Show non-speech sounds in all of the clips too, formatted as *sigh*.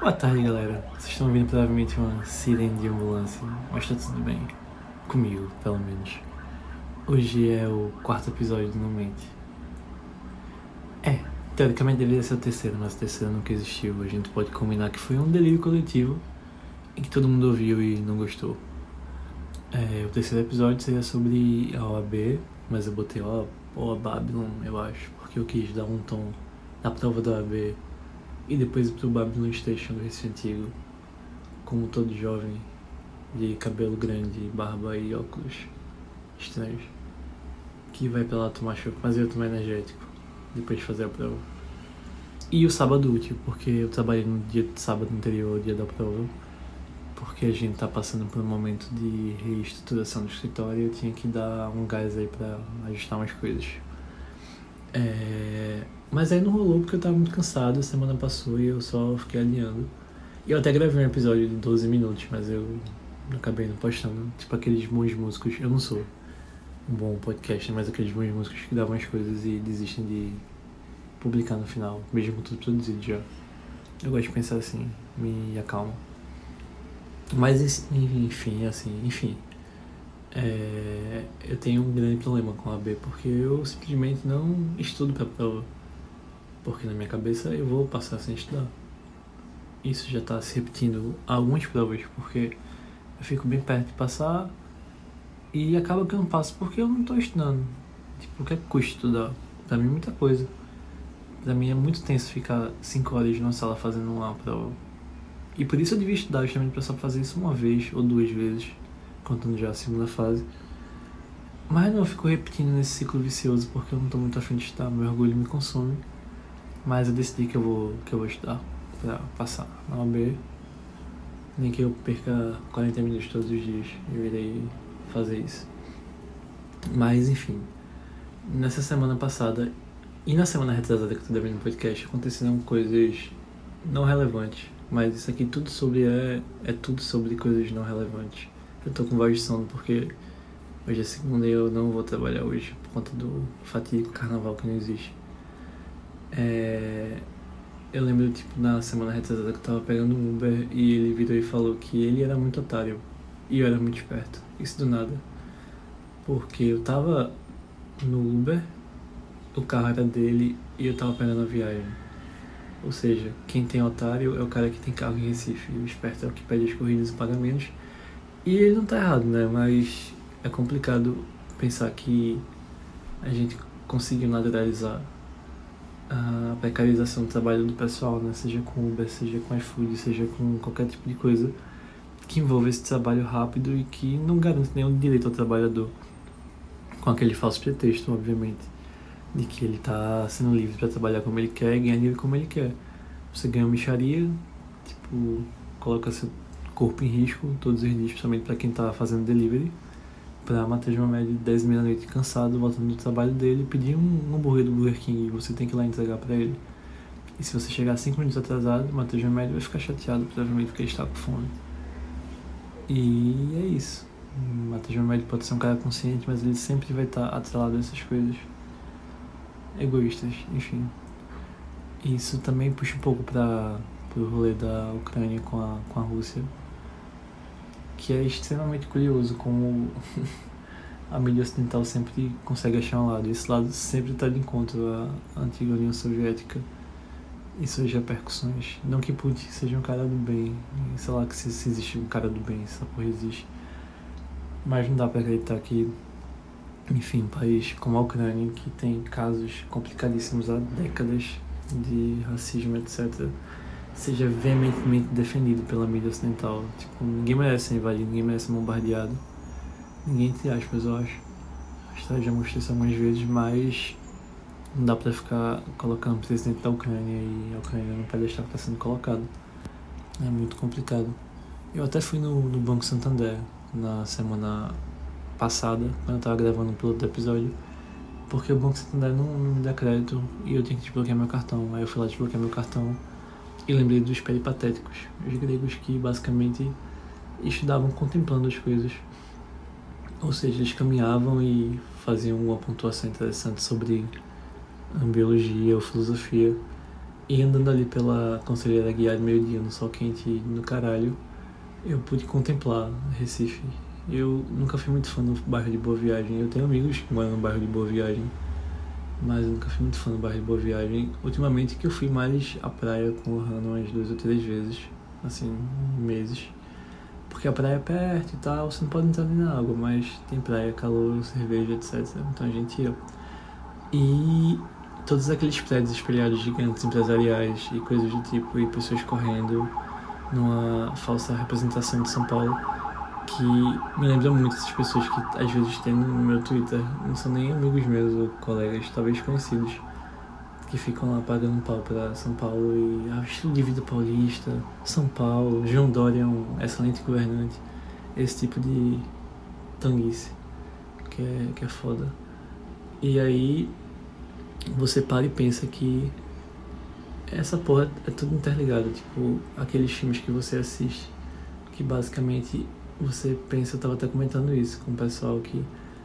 Boa tarde, galera. Vocês estão ouvindo provavelmente uma sirene de ambulância, mas tá tudo bem. Comigo, pelo menos. Hoje é o quarto episódio do No Mente. É, teoricamente deveria ser o terceiro, mas o terceiro nunca existiu. A gente pode combinar que foi um delírio coletivo e que todo mundo ouviu e não gostou. É, o terceiro episódio seria sobre a OAB, mas eu botei ó, ó Babylon, eu acho, porque eu quis dar um tom na prova da OAB e depois pro Babylon Station do Recife Antigo, como todo jovem, de cabelo grande, barba e óculos estranhos, que vai pra lá tomar choque, mas eu tomar energético, depois de fazer a prova. E o sábado útil, porque eu trabalhei no dia de sábado anterior dia da prova, porque a gente tá passando por um momento de reestruturação do escritório e eu tinha que dar um gás aí pra ajustar umas coisas. É... Mas aí não rolou porque eu tava muito cansado, a semana passou e eu só fiquei adiando. E eu até gravei um episódio de 12 minutos, mas eu acabei não postando. Tipo aqueles bons músicos, eu não sou um bom podcast, mas aqueles bons músicos que davam as coisas e desistem de publicar no final, mesmo com tudo produzido já. Eu gosto de pensar assim, me acalma. Mas enfim, assim, enfim. É, eu tenho um grande problema com a B porque eu simplesmente não estudo pra prova. Porque na minha cabeça eu vou passar sem estudar. Isso já está se repetindo algumas provas, porque eu fico bem perto de passar e acaba que eu não passo porque eu não estou estudando. Tipo, o que é que custa estudar? Pra mim é muita coisa. Pra mim é muito tenso ficar 5 horas numa sala fazendo uma prova. E por isso eu devia estudar justamente para só fazer isso uma vez ou duas vezes contando já a segunda fase. Mas não, eu fico repetindo nesse ciclo vicioso porque eu não estou muito afim de estudar, meu orgulho me consome. Mas eu decidi que eu vou, que eu vou estudar para passar na OAB. Nem que eu perca 40 minutos todos os dias, eu irei fazer isso. Mas enfim, nessa semana passada e na semana retrasada que eu tô devendo no podcast aconteceram coisas não relevantes. Mas isso aqui tudo sobre é, é tudo sobre coisas não relevantes. Eu tô com voz de sono porque hoje é segunda e eu não vou trabalhar hoje por conta do fatídico carnaval que não existe. É... Eu lembro, tipo, na semana retrasada que eu tava pegando um Uber e ele virou e falou que ele era muito otário e eu era muito esperto. Isso do nada. Porque eu tava no Uber, o carro era dele e eu tava pegando a viagem. Ou seja, quem tem otário é o cara que tem carro em Recife. O esperto é o que pede as corridas e paga menos. E ele não tá errado, né? Mas é complicado pensar que a gente conseguiu naturalizar a precarização do trabalho do pessoal, né? Seja com Uber, seja com iFood, seja com qualquer tipo de coisa que envolva esse trabalho rápido e que não garante nenhum direito ao trabalhador. Com aquele falso pretexto, obviamente, de que ele está sendo livre para trabalhar como ele quer e ganhar dinheiro como ele quer. Você ganha uma micharia, tipo, coloca seu corpo em risco todos os dias, principalmente para quem está fazendo delivery, para média de 10 mil noite cansado, voltando do trabalho dele, pedir um hambúrguer do Burger King e você tem que ir lá entregar para ele. E se você chegar 5 minutos atrasado, Matheus Médio vai ficar chateado, provavelmente porque ele está com fome. E é isso. Matheus Médio pode ser um cara consciente, mas ele sempre vai estar atrelado a essas coisas egoístas, enfim. Isso também puxa um pouco para o rolê da Ucrânia com a, com a Rússia que é extremamente curioso como *laughs* a mídia ocidental sempre consegue achar um lado. Esse lado sempre está de encontro à antiga União Soviética e suas repercussões. Não que Putin seja um cara do bem, sei lá que se, se existe um cara do bem, essa porra existe. Mas não dá para acreditar que, enfim, um país como a Ucrânia, que tem casos complicadíssimos há décadas de racismo, etc., seja veementemente defendido pela mídia ocidental. Tipo, ninguém merece ser invadido, ninguém merece ser bombardeado. Ninguém, entre aspas, eu acho. A história já mostrou isso algumas vezes, mas não dá pra ficar colocando o presidente da Ucrânia e a Ucrânia não pode deixar que tá sendo colocado. É muito complicado. Eu até fui no, no Banco Santander na semana passada, quando eu tava gravando o piloto do episódio, porque o Banco Santander não, não me dá crédito e eu tenho que desbloquear meu cartão. Aí eu fui lá desbloquear meu cartão e lembrei dos peripatéticos, os gregos que basicamente estudavam contemplando as coisas. Ou seja, eles caminhavam e faziam uma pontuação interessante sobre biologia ou filosofia E andando ali pela Conselheira Guiar meio-dia no sol quente no caralho, eu pude contemplar Recife. Eu nunca fui muito fã do bairro de Boa Viagem. Eu tenho amigos que moram no bairro de Boa Viagem, mas eu nunca fui muito fã do bairro de Boa Viagem. Ultimamente que eu fui mais à praia com o Hannah umas duas ou três vezes, assim, meses. Porque a praia é perto e tal, você não pode entrar nem na água, mas tem praia, calor, cerveja, etc. Então a gente ia. E todos aqueles prédios espelhados gigantes empresariais e coisas do tipo, e pessoas correndo numa falsa representação de São Paulo, que me lembra muito essas pessoas que às vezes tem no meu Twitter, não são nem amigos meus ou colegas, talvez conhecidos, que ficam lá pagando pau para São Paulo e ah, estilo de vida paulista, São Paulo, João Dória é um excelente governante, esse tipo de tanguice que é, que é foda. E aí você para e pensa que essa porra é tudo interligado, tipo, aqueles filmes que você assiste, que basicamente você pensa, eu tava até comentando isso com o pessoal que,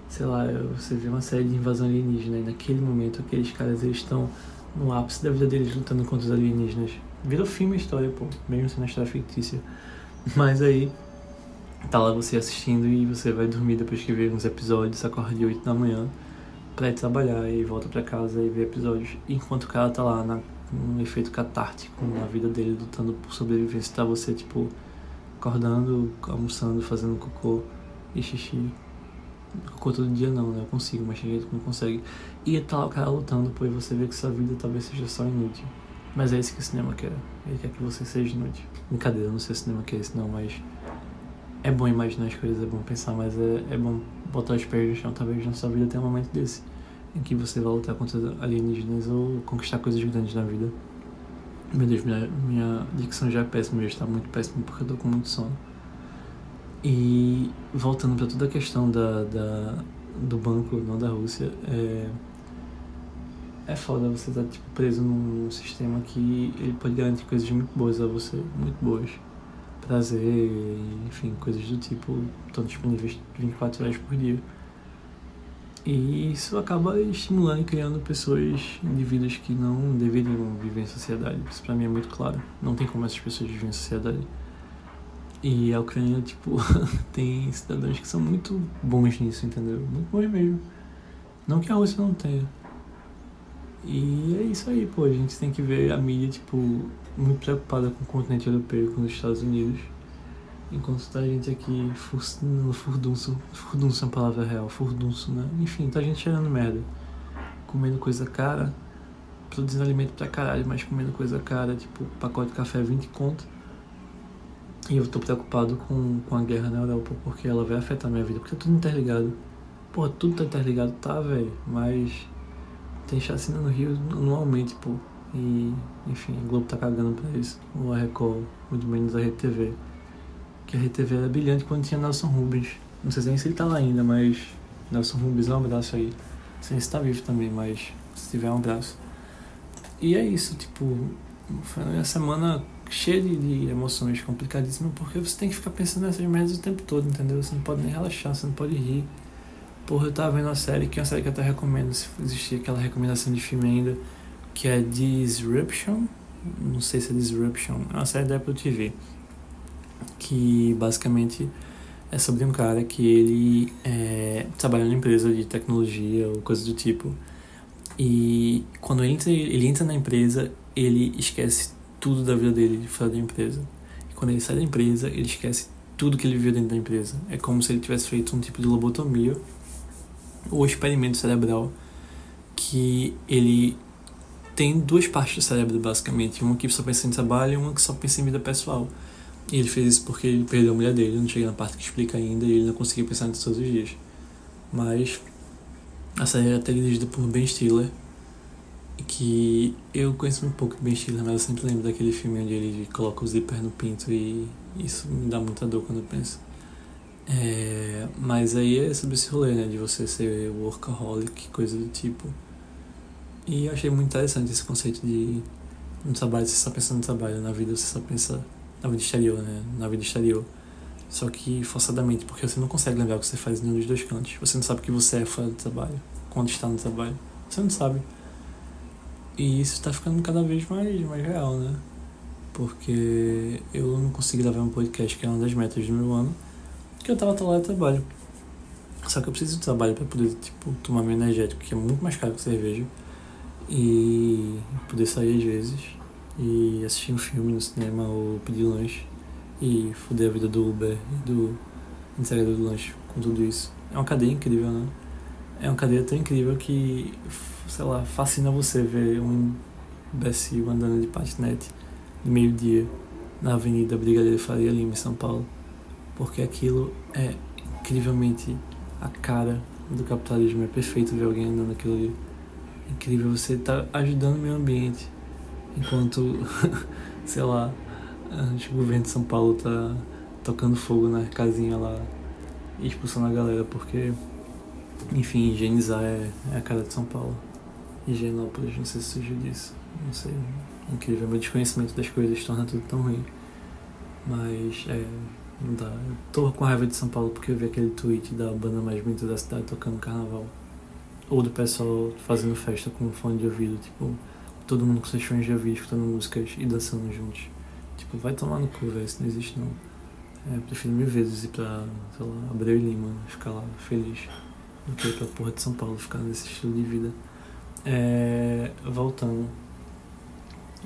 sei lá, você vê uma série de invasão alienígena e naquele momento aqueles caras eles estão no ápice da vida deles lutando contra os alienígenas. Virou filme história, pô, mesmo sendo uma história fictícia. *laughs* Mas aí, tá lá você assistindo e você vai dormir depois que vê uns episódios, acorda de 8 da manhã pra ir trabalhar e volta pra casa e vê episódios. Enquanto o cara tá lá na, num efeito catártico na vida dele, lutando por sobrevivência, tá você, tipo, acordando, almoçando, fazendo cocô e xixi. Cocô todo dia não, né? Eu consigo, mas tem gente que não consegue. E tá lá o cara lutando, e você vê que sua vida talvez seja só inútil. Mas é isso que o cinema quer. Ele quer que você seja inútil. Brincadeira, não sei se o cinema quer isso não, mas é bom imaginar as coisas, é bom pensar, mas é, é bom botar os pés no chão. Talvez na sua vida tenha um momento desse em que você vai lutar contra alienígenas ou conquistar coisas grandes na vida. Meu Deus, minha, minha dicção já é péssima, já está muito péssima porque eu tô com muito sono. E voltando para toda a questão da, da, do banco, não da Rússia, é, é foda você estar tá, tipo, preso num sistema que ele pode garantir coisas muito boas a você, muito boas. Prazer, enfim, coisas do tipo, estão disponíveis 24 horas por dia. E isso acaba estimulando e criando pessoas, indivíduos que não deveriam viver em sociedade. Isso pra mim é muito claro. Não tem como essas pessoas viverem em sociedade. E a Ucrânia, tipo, *laughs* tem cidadãos que são muito bons nisso, entendeu? Muito bons mesmo. Não que a Rússia não tenha. E é isso aí, pô. A gente tem que ver a mídia, tipo, muito preocupada com o continente europeu, com os Estados Unidos Enquanto tá a gente aqui furdunço, furdunço é uma palavra real, furdunço, né? Enfim, tá a gente cheirando merda. Comendo coisa cara, produzindo alimento pra caralho, mas comendo coisa cara, tipo, pacote de café 20 conto. E eu tô preocupado com, com a guerra na Europa, porque ela vai afetar minha vida, porque tá tudo interligado. Porra, tudo tá interligado, tá, velho, mas tem chacina no Rio anualmente, pô. E, enfim, o Globo tá cagando pra isso. O a Record, muito menos a Rede TV a RTV era brilhante quando tinha Nelson Rubens. Não sei nem se ele tá lá ainda, mas Nelson Rubens, um abraço aí. Não sei se tá vivo também, mas se tiver um abraço. E é isso, tipo, foi uma semana cheia de, emoções complicadíssimas, porque você tem que ficar pensando nessas merdas o tempo todo, entendeu? Você não pode nem relaxar, você não pode rir. Porra, eu tava vendo uma série, que é uma série que eu até recomendo, se existir aquela recomendação de filme ainda, que é Disruption. Não sei se é Disruption, é uma série da Apple TV que basicamente é sobre um cara que ele é, trabalha numa empresa de tecnologia ou coisa do tipo. E quando ele entra, ele entra na empresa, ele esquece tudo da vida dele fora da empresa. E quando ele sai da empresa, ele esquece tudo que ele viveu dentro da empresa. É como se ele tivesse feito um tipo de lobotomia ou experimento cerebral que ele tem duas partes do cérebro basicamente, uma que só pensa em trabalho e uma que só pensa em vida pessoal. E ele fez isso porque ele perdeu a mulher dele, não cheguei na parte que explica ainda, e ele não conseguia pensar nisso todos os dias. Mas a série é até dirigida por Ben Stiller, que eu conheço muito pouco Ben Stiller, mas eu sempre lembro daquele filme onde ele coloca o zíper no pinto e isso me dá muita dor quando eu penso. É, mas aí é sobre esse rolê, né, de você ser workaholic, coisa do tipo. E eu achei muito interessante esse conceito de no trabalho você só pensa no trabalho, na vida você só pensa na vida exterior, né? Na vida exterior. Só que forçadamente, porque você não consegue lembrar o que você faz em nenhum dos dois cantos. Você não sabe o que você é fora do trabalho, quando está no trabalho. Você não sabe. E isso está ficando cada vez mais, mais real, né? Porque eu não consegui gravar um podcast que é uma das metas do meu ano, porque eu tava atrelado ao trabalho. Só que eu preciso de trabalho para poder, tipo, tomar meu energético, que é muito mais caro que cerveja, e poder sair às vezes, e assistir um filme no cinema ou pedir lanche, e foder a vida do Uber e do entregador do lanche com tudo isso. É uma cadeia incrível, né? É uma cadeia tão incrível que, sei lá, fascina você ver um imbecil andando de patinete de meio-dia na Avenida Brigadeiro Faria Lima, em São Paulo. Porque aquilo é incrivelmente a cara do capitalismo. É perfeito ver alguém andando aquilo ali. É incrível, você está ajudando o meio ambiente. Enquanto, *laughs* sei lá, o governo de São Paulo tá tocando fogo na casinha lá e expulsando a galera, porque, enfim, higienizar é, é a cara de São Paulo. Higienópolis, não sei se surgiu disso. Não sei. Incrível, meu desconhecimento das coisas torna tudo tão ruim. Mas, é, não dá. Eu tô com raiva de São Paulo porque eu vi aquele tweet da banda mais bonita da cidade tocando carnaval. Ou do pessoal fazendo festa com fone de ouvido, tipo, todo mundo com seus fones de ouvido, escutando músicas e dançando juntos. Tipo, vai tomar no cu, velho, isso não existe não. É, prefiro mil vezes ir pra, sei lá, Abreu e Lima, ficar lá feliz, do que ir pra porra de São Paulo, ficar nesse estilo de vida. É, voltando.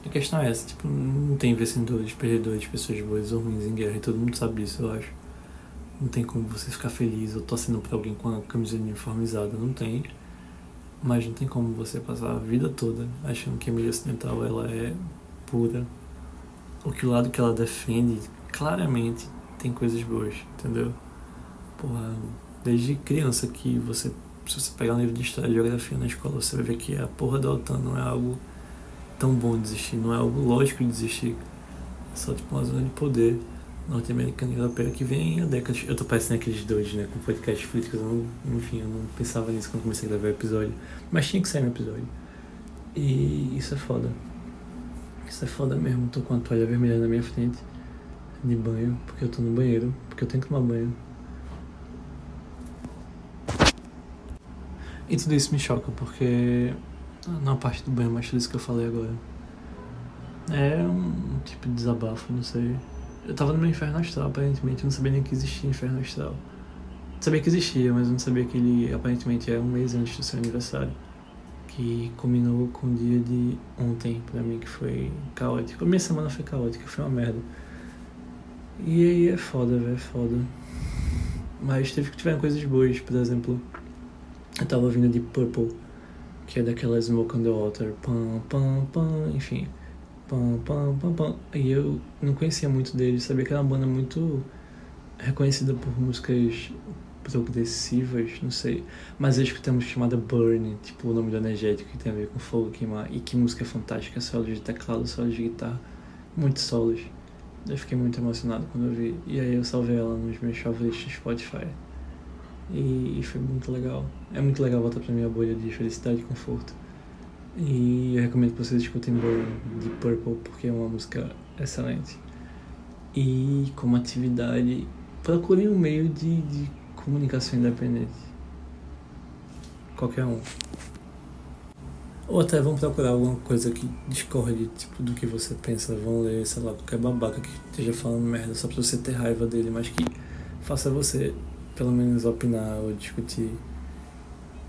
A questão é essa, tipo, não tem vencedores, perdedores, pessoas boas ou ruins em guerra, e todo mundo sabe disso, eu acho. Não tem como você ficar feliz ou torcendo pra alguém com a camiseta uniformizada, não tem. Mas não tem como você passar a vida toda achando que a mídia ocidental ela é pura. O que o lado que ela defende, claramente, tem coisas boas, entendeu? Porra, desde criança que você, se você pegar um livro de história e geografia na escola, você vai ver que a porra da OTAN não é algo tão bom de existir, não é algo lógico de existir. É só tipo uma zona de poder norte-americana e europeia que vem há décadas. Eu tô parecendo aqueles dois, né, com podcast políticos, eu não, enfim, eu não pensava nisso quando comecei a gravar o episódio, mas tinha que sair no episódio. E isso é foda. Isso é foda mesmo, tô com a toalha vermelha na minha frente de banho, porque eu tô no banheiro, porque eu tenho que tomar banho. E tudo isso me choca, porque na parte do banho, mas tudo isso que eu falei agora é um tipo de desabafo, não sei. Eu tava no meu inferno astral, aparentemente, eu não sabia nem que existia inferno astral. sabia que existia, mas eu não sabia que ele aparentemente é um mês antes do seu aniversário. Que combinou com o dia de ontem, pra mim, que foi caótico. A minha semana foi caótica, foi uma merda. E aí é foda, velho, é foda. Mas teve que tiver coisas boas, por exemplo, eu tava ouvindo de Purple, que é daquela Smoke on the Water, pam, pam, pam, enfim, pam, pam, pam, pam. E eu não conhecia muito deles, sabia que era uma banda muito reconhecida por músicas progressivas, não sei. Mas eu escutei chamada Burn, tipo o nome do energético que tem a ver com fogo queimar. E que música fantástica, solos de teclado, solos de guitarra, muitos solos. Eu fiquei muito emocionado quando eu vi. E aí eu salvei ela nos meus favoritos do Spotify. E, foi muito legal. É muito legal voltar pra minha bolha de felicidade e conforto. E eu recomendo que vocês escutem Burn de Purple porque é uma música excelente. E como atividade, procurem um meio de, de comunicação independente. Qualquer um. Ou até vão procurar alguma coisa que discorde tipo, do que você pensa. Vão ler, sei lá, qualquer babaca que esteja falando merda só pra você ter raiva dele, mas que faça você pelo menos opinar ou discutir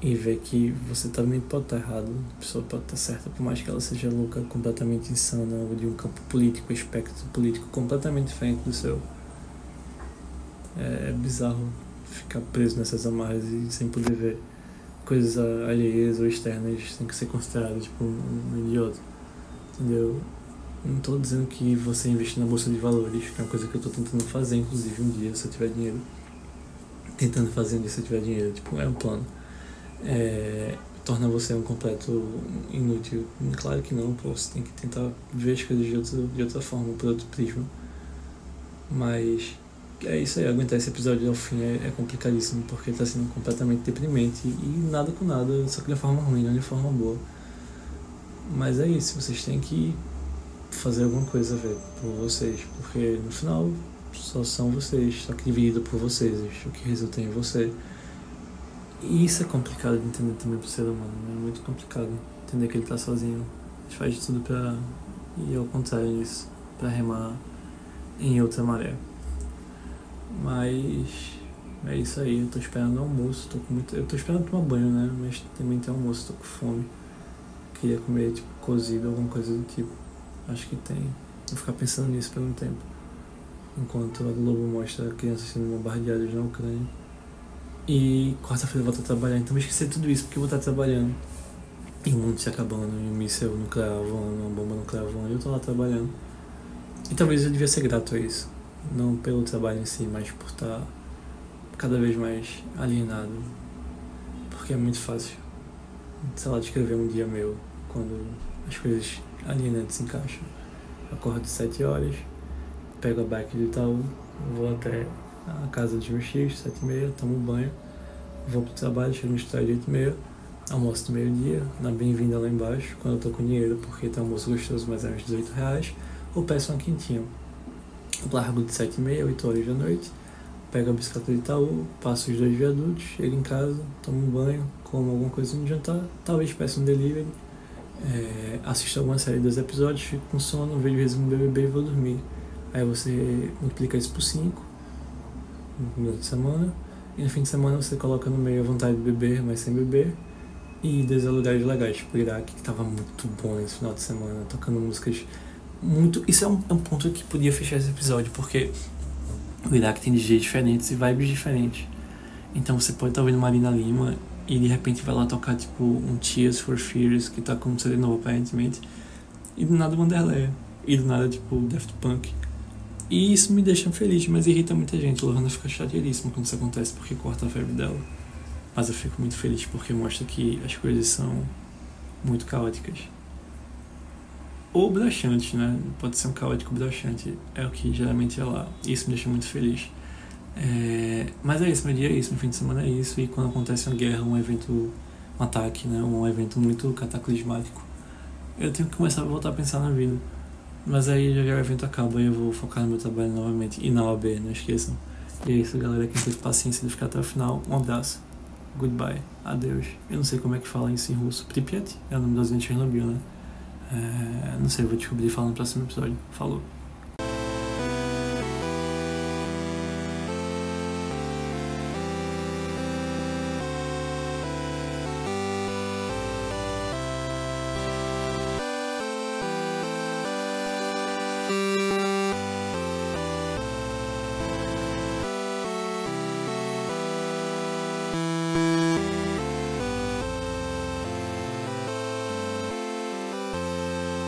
e ver que você também pode estar errado, a pessoa pode estar certa, por mais que ela seja louca, completamente insana, ou de um campo político, espectro político completamente diferente do seu. É, é bizarro ficar preso nessas amarras e sem poder ver coisas alheias ou externas têm que ser consideradas tipo um, um idiota. Entendeu? Não estou dizendo que você investir na bolsa de valores, que é uma coisa que eu estou tentando fazer, inclusive um dia, se eu tiver dinheiro. Tentando fazer um dia se eu tiver dinheiro, tipo, é um plano. É, torna você um completo inútil. Claro que não, pô, você tem que tentar ver as coisas de outra, de outra forma, por outro prisma. Mas é isso aí, aguentar esse episódio ao fim é, é complicadíssimo, porque tá sendo completamente deprimente e nada com nada, só que de forma ruim, não de forma boa. Mas é isso, vocês têm que fazer alguma coisa, ver por vocês, porque no final só são vocês, só que dividido por vocês, o que resulta em você. E isso é complicado de entender também pro ser humano, né? é muito complicado entender que ele tá sozinho gente faz de tudo pra ir ao contrário disso, pra remar em outra maré. Mas é isso aí, eu tô esperando o almoço, tô com muito. Eu tô esperando tomar banho, né? Mas também tem almoço, tô com fome. Queria comer tipo cozido, alguma coisa do tipo. Acho que tem. Vou ficar pensando nisso por um tempo. Enquanto a Globo mostra crianças sendo bombardeadas na Ucrânia. E quarta-feira eu vou estar trabalhando, então vou esquecer tudo isso porque eu vou estar trabalhando. E o mundo se acabando, e um míssel nuclear voando, uma bomba nuclear voando, e eu tô lá trabalhando. E talvez eu devia ser grato a isso. Não pelo trabalho em si, mas por estar cada vez mais alienado. Porque é muito fácil, sei lá, descrever um dia meu quando as coisas alienantes se encaixam. Acordo 7 horas, pego a bike de Itaú, vou até a casa dos meus filhos, 7 e meia, tomo banho, vou pro trabalho, chego no estádio 8 e meia, almoço do meio-dia, na bem-vinda lá embaixo, quando eu tô com dinheiro, porque tem almoço gostoso, mas é uns 18 reais, ou peço uma quentinha. Largo de 7 e meia, 8 horas da noite, pego a bicicleta de Itaú, passo os dois viadutos, chego em casa, tomo um banho, como alguma coisa no jantar, talvez peça um delivery, é, assisto alguma série dos episódios, fico com sono, vejo o resumo do BBB e vou dormir. Aí você multiplica isso por 5 no de semana, e no fim de semana você coloca no meio a vontade de beber, mas sem beber, e idas lugares legais, tipo o Iraque, que tava muito bom nesse final de semana, tocando músicas muito. Isso é um, é um ponto que podia fechar esse episódio, porque o Iraque tem DJs diferentes e vibes diferentes. Então você pode estar ouvindo Marina Lima e de repente vai lá tocar tipo um Tears for Fears que tá com um CD novo aparentemente. E do nada Wanderleia. E do nada tipo Daft Punk. E isso me deixa feliz, mas irrita muita gente. Lohana fica chateadíssima quando isso acontece porque corta a febre dela. Mas eu fico muito feliz porque mostra que as coisas são muito caóticas ou broxante, né? Pode ser um caótico broxante, é o que geralmente é lá. Isso me deixa muito feliz. É, mas é isso, meu dia é isso, meu fim de semana é isso, e quando acontece uma guerra, um evento, um ataque, né? Um evento muito cataclismático, eu tenho que começar a voltar a pensar na vida. Mas aí já, o evento acaba e eu vou focar no meu trabalho novamente. E na OAB, não esqueçam. E é isso, galera. Quem teve paciência de ficar até o final, um abraço. Goodbye. Adeus. Eu não sei como é que fala isso em russo. Pripyat é o nome das gente Chernobyl, né? É, não sei, vou descobrir falando no próximo episódio. Falou.